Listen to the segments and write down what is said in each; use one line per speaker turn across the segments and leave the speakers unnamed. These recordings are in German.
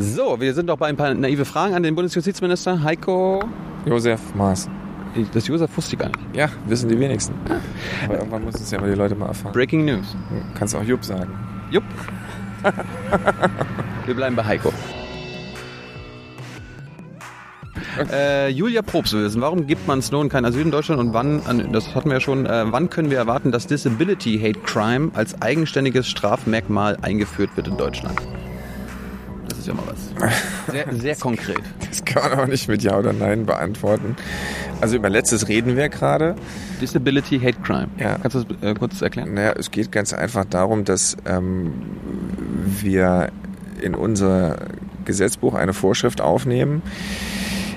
So, wir sind doch bei ein paar naive Fragen an den Bundesjustizminister Heiko.
Josef Maas.
Das Josef wusste ich gar nicht.
Ja, wissen die wenigsten. Aber irgendwann müssen es ja mal die Leute mal erfahren.
Breaking News.
Kannst auch Jupp sagen.
Jupp. wir bleiben bei Heiko. Äh, Julia Probst will wissen, warum gibt man Snowden kein Asyl in Deutschland und wann, das hatten wir ja schon, äh, wann können wir erwarten, dass Disability Hate Crime als eigenständiges Strafmerkmal eingeführt wird in Deutschland? Das ist ja mal was. Sehr, sehr konkret.
Das kann man auch nicht mit Ja oder Nein beantworten. Also über letztes reden wir gerade.
Disability Hate Crime.
Ja.
Kannst du das äh, kurz erklären?
Naja, es geht ganz einfach darum, dass ähm, wir in unser Gesetzbuch eine Vorschrift aufnehmen,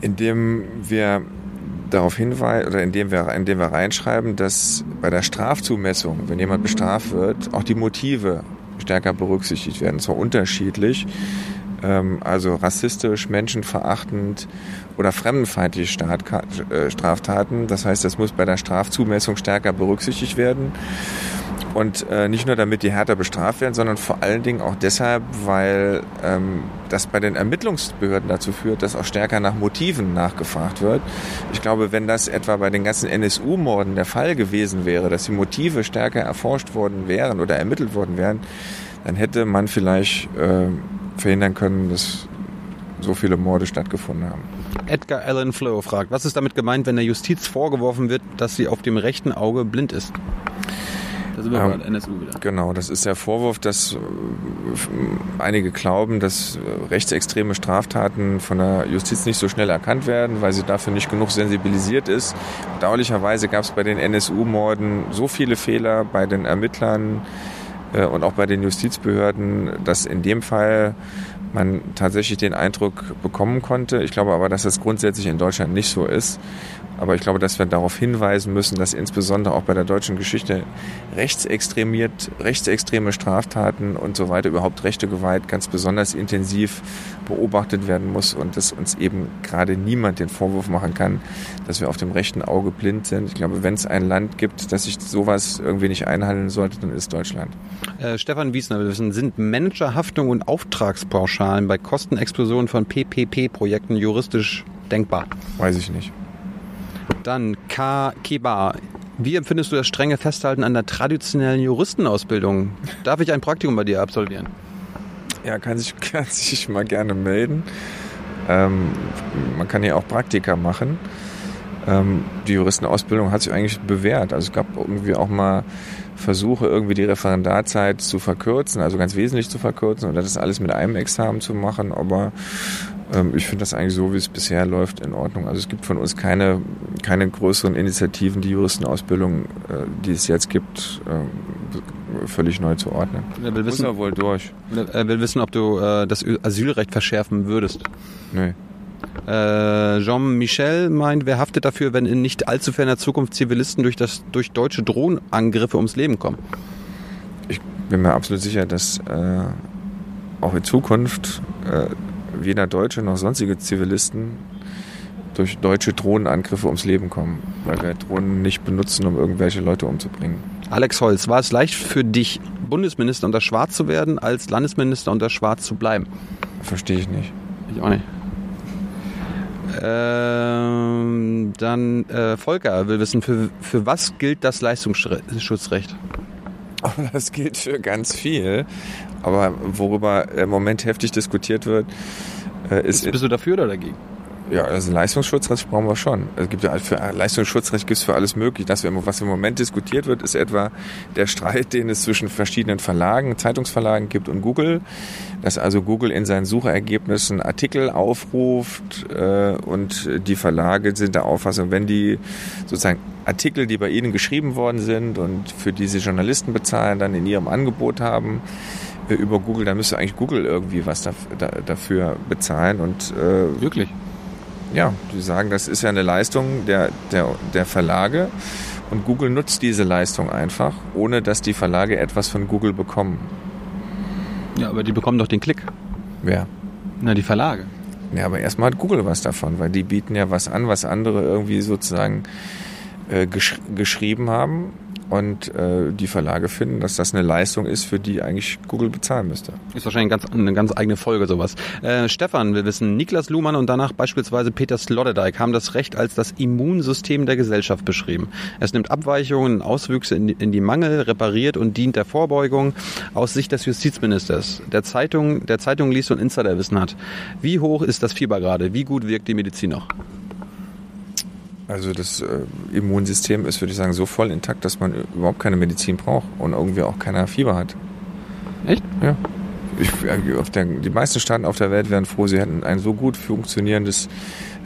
indem wir darauf hinweisen oder indem wir, indem wir reinschreiben, dass bei der Strafzumessung, wenn jemand bestraft wird, auch die Motive stärker berücksichtigt werden. Zwar unterschiedlich, also rassistisch, menschenverachtend oder fremdenfeindliche äh, Straftaten. Das heißt, das muss bei der Strafzumessung stärker berücksichtigt werden. Und äh, nicht nur damit die härter bestraft werden, sondern vor allen Dingen auch deshalb, weil ähm, das bei den Ermittlungsbehörden dazu führt, dass auch stärker nach Motiven nachgefragt wird. Ich glaube, wenn das etwa bei den ganzen NSU-Morden der Fall gewesen wäre, dass die Motive stärker erforscht worden wären oder ermittelt worden wären, dann hätte man vielleicht äh, verhindern können, dass so viele Morde stattgefunden haben.
Edgar Allan Flo fragt, was ist damit gemeint, wenn der Justiz vorgeworfen wird, dass sie auf dem rechten Auge blind ist?
Da sind wir ähm, NSU wieder. Genau, das ist der Vorwurf, dass äh, einige glauben, dass rechtsextreme Straftaten von der Justiz nicht so schnell erkannt werden, weil sie dafür nicht genug sensibilisiert ist. Bedauerlicherweise gab es bei den NSU-Morden so viele Fehler bei den Ermittlern und auch bei den Justizbehörden, dass in dem Fall man tatsächlich den Eindruck bekommen konnte. Ich glaube aber, dass das grundsätzlich in Deutschland nicht so ist. Aber ich glaube, dass wir darauf hinweisen müssen, dass insbesondere auch bei der deutschen Geschichte rechtsextremiert, rechtsextreme Straftaten und so weiter, überhaupt rechte Gewalt ganz besonders intensiv beobachtet werden muss und dass uns eben gerade niemand den Vorwurf machen kann, dass wir auf dem rechten Auge blind sind. Ich glaube, wenn es ein Land gibt, das sich sowas irgendwie nicht einhandeln sollte, dann ist Deutschland.
Äh, Stefan Wiesner will wissen, sind Managerhaftung und Auftragspauschalen bei Kostenexplosionen von PPP-Projekten juristisch denkbar?
Weiß ich nicht.
Dann K. Kiba. Wie empfindest du das strenge Festhalten an der traditionellen Juristenausbildung? Darf ich ein Praktikum bei dir absolvieren?
Ja, kann sich, kann sich mal gerne melden. Ähm, man kann ja auch Praktika machen. Ähm, die Juristenausbildung hat sich eigentlich bewährt. Also es gab irgendwie auch mal Versuche, irgendwie die Referendarzeit zu verkürzen, also ganz wesentlich zu verkürzen oder das alles mit einem Examen zu machen. Aber ich finde das eigentlich so, wie es bisher läuft, in Ordnung. Also es gibt von uns keine, keine größeren Initiativen, die Juristenausbildung, äh, die es jetzt gibt, äh, völlig neu zu ordnen.
Er will wissen, er wohl durch. Er will wissen, ob du äh, das Asylrecht verschärfen würdest.
Nee.
Äh, Jean-Michel meint, wer haftet dafür, wenn in nicht allzu ferner Zukunft Zivilisten durch, das, durch deutsche Drohnenangriffe ums Leben kommen?
Ich bin mir absolut sicher, dass äh, auch in Zukunft äh, weder Deutsche noch sonstige Zivilisten durch deutsche Drohnenangriffe ums Leben kommen, weil wir Drohnen nicht benutzen, um irgendwelche Leute umzubringen.
Alex Holz, war es leicht für dich, Bundesminister unter Schwarz zu werden, als Landesminister unter Schwarz zu bleiben?
Verstehe ich nicht.
Ich auch nicht. Ähm, dann äh, Volker will wissen, für, für was gilt das Leistungsschutzrecht?
Das gilt für ganz viel. Aber worüber im Moment heftig diskutiert wird,
äh, ist. Bist du dafür oder dagegen?
Ja, also Leistungsschutzrecht brauchen wir schon. Es gibt ja für Leistungsschutzrecht gibt es für alles möglich. Das, was im Moment diskutiert wird, ist etwa der Streit, den es zwischen verschiedenen Verlagen, Zeitungsverlagen gibt und Google. Dass also Google in seinen Suchergebnissen Artikel aufruft äh, und die Verlage sind der Auffassung, wenn die sozusagen Artikel, die bei ihnen geschrieben worden sind und für die sie Journalisten bezahlen, dann in ihrem Angebot haben, über Google, dann müsste eigentlich Google irgendwie was dafür bezahlen. Und
äh, wirklich?
Ja, die sagen, das ist ja eine Leistung der, der, der Verlage und Google nutzt diese Leistung einfach, ohne dass die Verlage etwas von Google bekommen.
Ja, aber die bekommen doch den Klick.
Wer?
Na, die Verlage.
Ja, aber erstmal hat Google was davon, weil die bieten ja was an, was andere irgendwie sozusagen äh, gesch geschrieben haben und äh, die Verlage finden, dass das eine Leistung ist, für die eigentlich Google bezahlen müsste.
Ist wahrscheinlich ganz, eine ganz eigene Folge sowas. Äh, Stefan, wir wissen, Niklas Luhmann und danach beispielsweise Peter Sloterdijk haben das Recht als das Immunsystem der Gesellschaft beschrieben. Es nimmt Abweichungen Auswüchse in die, in die Mangel, repariert und dient der Vorbeugung aus Sicht des Justizministers, der Zeitung, der Zeitung liest und Insiderwissen hat. Wie hoch ist das Fieber gerade? Wie gut wirkt die Medizin noch?
Also das äh, Immunsystem ist, würde ich sagen, so voll intakt, dass man überhaupt keine Medizin braucht und irgendwie auch keiner Fieber hat.
Echt?
Ja. Ich, auf der, die meisten Staaten auf der Welt wären froh, sie hätten ein so gut funktionierendes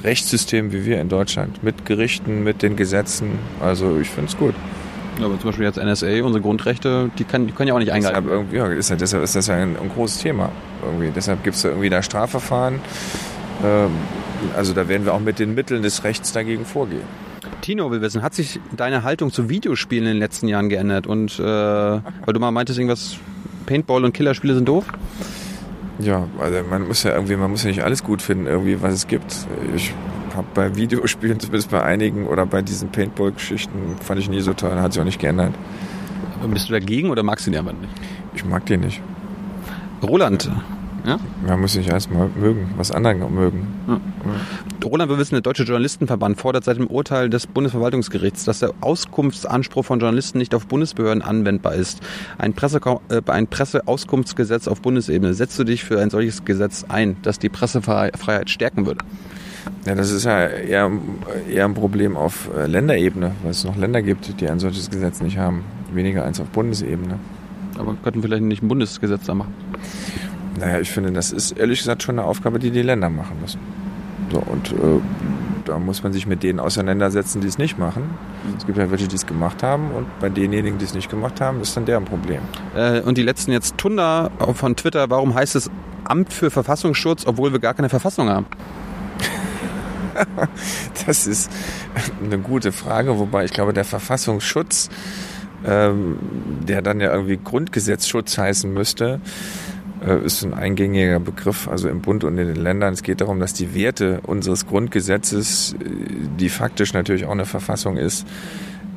Rechtssystem wie wir in Deutschland. Mit Gerichten, mit den Gesetzen. Also ich finde es gut.
Ja, aber zum Beispiel jetzt NSA, unsere Grundrechte, die, kann, die können ja auch nicht eingehalten
deshalb, ja, ist ja, deshalb ist das ja ein, ein großes Thema. Irgendwie. Deshalb gibt es da irgendwie da Strafverfahren. Ähm, also da werden wir auch mit den Mitteln des Rechts dagegen vorgehen.
Tino will wissen, hat sich deine Haltung zu Videospielen in den letzten Jahren geändert? Und äh, weil du mal meintest, irgendwas Paintball und Killerspiele sind doof?
Ja, also man muss ja irgendwie, man muss ja nicht alles gut finden, irgendwie, was es gibt. Ich habe bei Videospielen, zumindest bei einigen oder bei diesen Paintball-Geschichten, fand ich nie so toll, hat sich auch nicht geändert.
Aber bist du dagegen oder magst du die einfach nicht?
Ich mag die nicht.
Roland, ja?
Man muss nicht erstmal mögen, was andere auch mögen. Ja.
Roland, wir wissen, der Deutsche Journalistenverband fordert seit dem Urteil des Bundesverwaltungsgerichts, dass der Auskunftsanspruch von Journalisten nicht auf Bundesbehörden anwendbar ist. Ein, Presse, äh, ein Presseauskunftsgesetz auf Bundesebene. Setzt du dich für ein solches Gesetz ein, das die Pressefreiheit stärken würde?
Ja, das ist ja eher, eher ein Problem auf äh, Länderebene, weil es noch Länder gibt, die ein solches Gesetz nicht haben. Weniger als auf Bundesebene.
Aber könnten vielleicht nicht ein Bundesgesetz da machen?
Naja, ich finde, das ist ehrlich gesagt schon eine Aufgabe, die die Länder machen müssen. So, und äh, da muss man sich mit denen auseinandersetzen, die es nicht machen. Es gibt ja welche, die es gemacht haben und bei denjenigen, die es nicht gemacht haben, ist dann deren Problem.
Äh, und die letzten jetzt Tunda von Twitter, warum heißt es Amt für Verfassungsschutz, obwohl wir gar keine Verfassung haben?
das ist eine gute Frage, wobei ich glaube, der Verfassungsschutz, ähm, der dann ja irgendwie Grundgesetzschutz heißen müsste, ist ein eingängiger Begriff, also im Bund und in den Ländern. Es geht darum, dass die Werte unseres Grundgesetzes, äh, die faktisch natürlich auch eine Verfassung ist,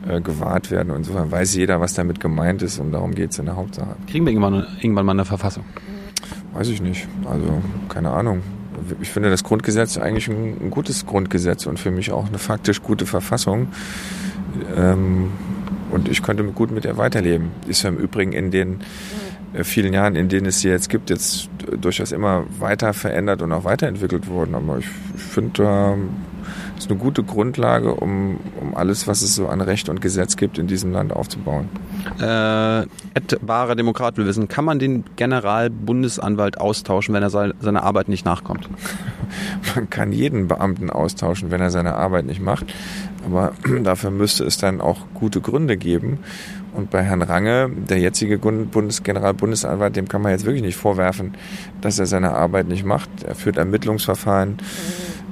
äh, gewahrt werden. Und insofern weiß jeder, was damit gemeint ist und darum geht es in der Hauptsache.
Kriegen wir irgendwann, irgendwann mal eine Verfassung?
Weiß ich nicht. Also keine Ahnung. Ich finde das Grundgesetz eigentlich ein, gutes Grundgesetz und für mich auch eine faktisch gute Verfassung. Ähm, und ich könnte gut mit ihr weiterleben. Ist ja im Übrigen in den äh, vielen Jahren, in denen es sie jetzt gibt, jetzt durchaus immer weiter verändert und auch weiterentwickelt worden. Aber ich finde, das ist eine gute Grundlage, um, um alles, was es so an Recht und Gesetz gibt, in diesem Land aufzubauen.
Äh, Ed wahrer Demokrat will wissen, kann man den Generalbundesanwalt austauschen, wenn er seiner Arbeit nicht nachkommt?
man kann jeden Beamten austauschen, wenn er seine Arbeit nicht macht. Aber dafür müsste es dann auch gute Gründe geben. Und bei Herrn Range, der jetzige Bundesgeneralbundesanwalt, dem kann man jetzt wirklich nicht vorwerfen, dass er seine Arbeit nicht macht. Er führt Ermittlungsverfahren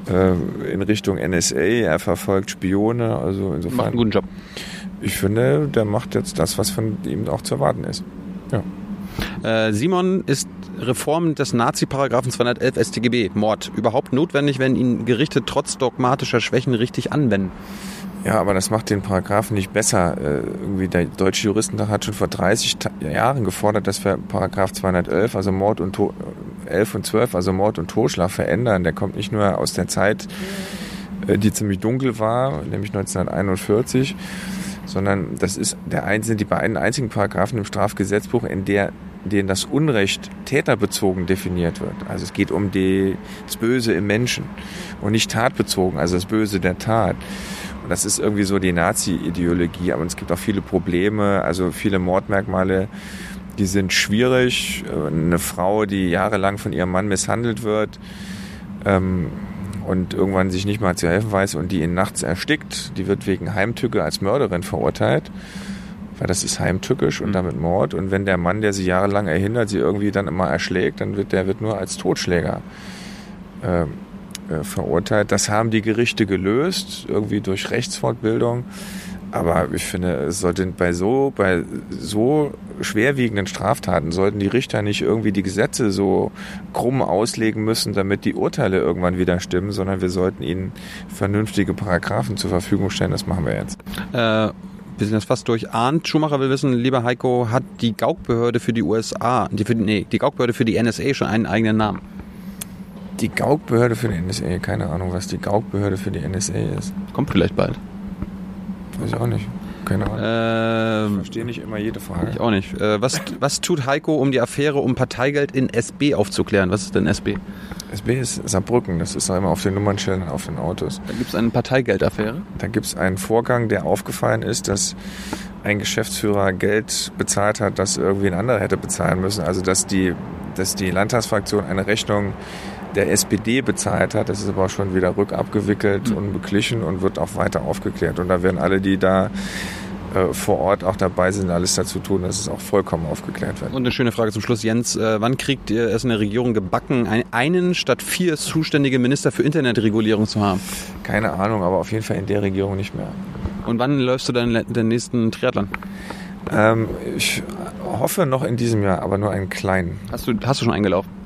äh, in Richtung NSA, er verfolgt Spione, also insofern.
Macht einen guten Job.
Ich finde, der macht jetzt das, was von ihm auch zu erwarten ist.
Ja. Äh, Simon ist Reform des Nazi-Paragraphen 211 StGB, Mord, überhaupt notwendig, wenn ihn Gerichte trotz dogmatischer Schwächen richtig anwenden?
Ja, aber das macht den Paragraphen nicht besser. Äh, irgendwie der Deutsche Juristentag hat schon vor 30 Jahren gefordert, dass wir Paragraph 211, also Mord und to 11 und 12, also Mord und Totschlag verändern. Der kommt nicht nur aus der Zeit, äh, die ziemlich dunkel war, nämlich 1941, sondern das ist der einzelne, die beiden einzigen Paragraphen im Strafgesetzbuch, in der denen das Unrecht täterbezogen definiert wird. Also es geht um die, das Böse im Menschen und nicht tatbezogen, also das Böse der Tat. Das ist irgendwie so die Nazi-Ideologie, aber es gibt auch viele Probleme, also viele Mordmerkmale, die sind schwierig. Eine Frau, die jahrelang von ihrem Mann misshandelt wird ähm, und irgendwann sich nicht mal zu helfen weiß und die ihn nachts erstickt, die wird wegen Heimtücke als Mörderin verurteilt weil das ist heimtückisch und mhm. damit Mord. Und wenn der Mann, der sie jahrelang erhindert, sie irgendwie dann immer erschlägt, dann wird der wird nur als Totschläger ähm, äh, verurteilt. Das haben die Gerichte gelöst, irgendwie durch Rechtsfortbildung. Aber ich finde, es sollte bei so, bei so schwerwiegenden Straftaten sollten die Richter nicht irgendwie die Gesetze so krumm auslegen müssen, damit die Urteile irgendwann wieder stimmen, sondern wir sollten ihnen vernünftige Paragraphen zur Verfügung stellen. Das machen wir jetzt.
Äh wir sind jetzt fast durch. Arndt Schumacher will wissen, lieber Heiko, hat die Gaukbehörde für die USA, die, für, nee, die Gaukbehörde für die NSA schon einen eigenen Namen?
Die Gaukbehörde für die NSA, keine Ahnung, was die Gaukbehörde für die NSA ist.
Kommt vielleicht bald.
Weiß ich auch nicht. Keine Ahnung.
Ähm,
ich verstehe nicht immer jede Frage.
ich auch nicht. Äh, was, was tut Heiko, um die Affäre um Parteigeld in SB aufzuklären? Was ist denn SB?
SB ist Saarbrücken, das ist immer auf den Nummernschildern auf den Autos.
Da gibt es eine Parteigeldaffäre.
Da gibt es einen Vorgang, der aufgefallen ist, dass ein Geschäftsführer Geld bezahlt hat, das irgendwie ein anderer hätte bezahlen müssen. Also dass die, dass die Landtagsfraktion eine Rechnung der SPD bezahlt hat. Das ist aber auch schon wieder rückabgewickelt und beglichen und wird auch weiter aufgeklärt. Und da werden alle, die da äh, vor Ort auch dabei sind, alles dazu tun, dass es auch vollkommen aufgeklärt wird.
Und eine schöne Frage zum Schluss, Jens. Äh, wann kriegt ihr es in der Regierung gebacken, ein, einen statt vier zuständige Minister für Internetregulierung zu haben?
Keine Ahnung, aber auf jeden Fall in der Regierung nicht mehr.
Und wann läufst du dann den nächsten Triathlon?
Ähm, ich hoffe noch in diesem Jahr, aber nur einen kleinen.
Hast du, hast du schon eingelaufen?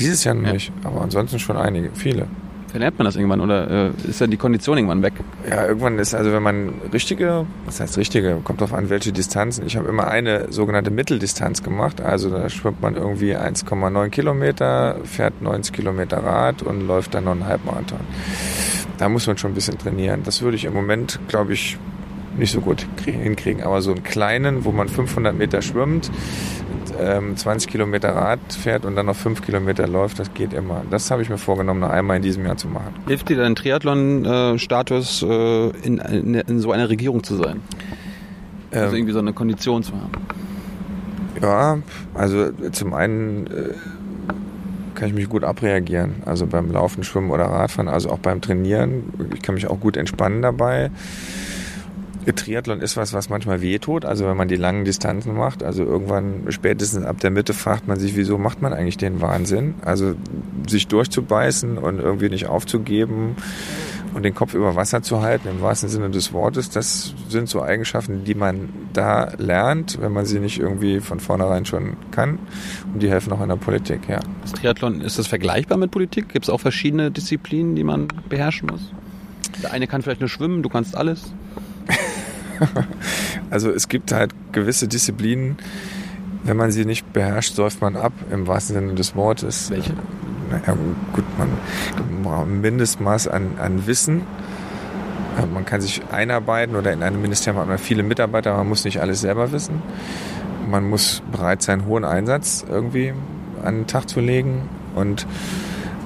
Dieses Jahr noch
Ja.
nicht, aber ansonsten schon einige, viele.
Verlernt man das irgendwann oder äh, ist dann die Kondition irgendwann weg?
Ja, irgendwann ist, also wenn man richtige, was heißt richtige, kommt drauf an, welche Distanzen. Ich habe immer eine sogenannte Mitteldistanz gemacht. Also da schwimmt man irgendwie 1,9 Kilometer, fährt 90 Kilometer Rad und läuft dann noch einen Halbmarathon. Da muss man schon ein bisschen trainieren. Das würde ich im Moment, glaube ich, nicht so gut krie- hinkriegen. Aber so einen kleinen, wo man 500 Meter schwimmt, ähm, 20 Kilometer Rad fährt und dann noch 5 Kilometer läuft, das geht immer. Das habe ich mir vorgenommen, noch einmal in diesem Jahr zu machen.
Hilft dir dein Triathlon-Status äh, in, in, in so einer Regierung zu sein? Also
Ähm,
irgendwie so eine Kondition zu haben?
Ja, also zum einen äh, kann ich mich gut abreagieren. Also beim Laufen, Schwimmen oder Radfahren, also auch beim Trainieren. Ich kann mich auch gut entspannen dabei. Triathlon ist was, was manchmal wehtut, also wenn man die langen Distanzen macht. Also irgendwann, spätestens ab der Mitte, fragt man sich, wieso macht man eigentlich den Wahnsinn? Also sich durchzubeißen und irgendwie nicht aufzugeben und den Kopf über Wasser zu halten, im wahrsten Sinne des Wortes, das sind so Eigenschaften, die man da lernt, wenn man sie nicht irgendwie von vornherein schon kann. Und die helfen auch in der Politik, ja.
Das Triathlon, ist das vergleichbar mit Politik? Gibt es auch verschiedene Disziplinen, die man beherrschen muss? Der eine kann vielleicht nur schwimmen, du kannst alles.
Also es gibt halt gewisse Disziplinen, wenn man sie nicht beherrscht, säuft man ab, im wahrsten Sinne des Wortes.
Welche?
Naja, gut, man braucht ein Mindestmaß an, an Wissen. Man kann sich einarbeiten oder in einem Ministerium hat man viele Mitarbeiter, man muss nicht alles selber wissen. Man muss bereit sein, hohen Einsatz irgendwie an den Tag zu legen. Und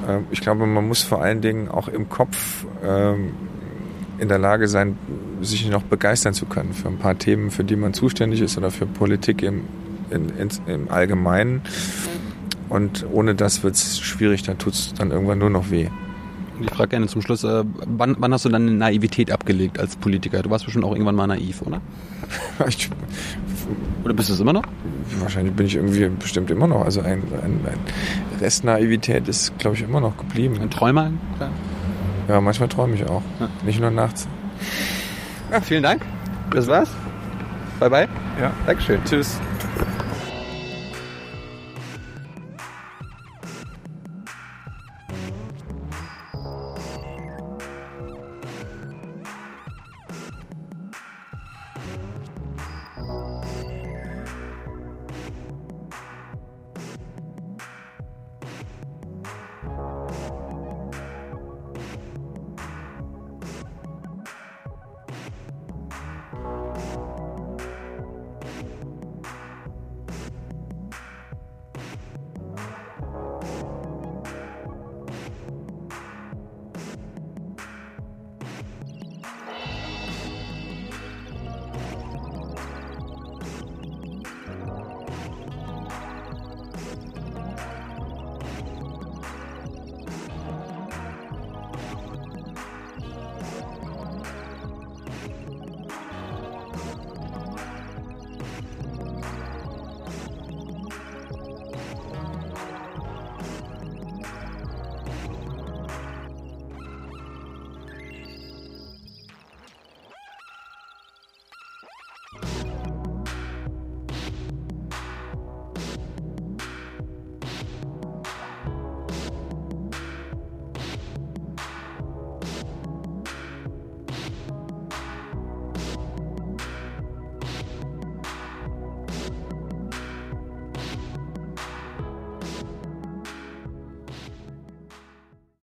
äh, ich glaube, man muss vor allen Dingen auch im Kopf ähm, in der Lage sein, sich noch begeistern zu können für ein paar Themen, für die man zuständig ist oder für Politik im, in, in, im Allgemeinen. Und ohne das wird es schwierig, da tut es dann irgendwann nur noch weh.
Ich frage gerne zum Schluss, äh, wann, wann hast du deine Naivität abgelegt als Politiker? Du warst bestimmt auch irgendwann mal naiv, oder?
Ich,
Oder bist du es immer noch?
wahrscheinlich bin ich irgendwie bestimmt immer noch. Also ein, ein, ein Restnaivität ist, glaube ich, immer noch geblieben.
Ein Träumer? Ja.
Ja, manchmal träume ich auch.
Ja.
Nicht nur nachts.
Ja, vielen Dank. Das war's. Bye bye.
Ja.
Dankeschön.
Tschüss.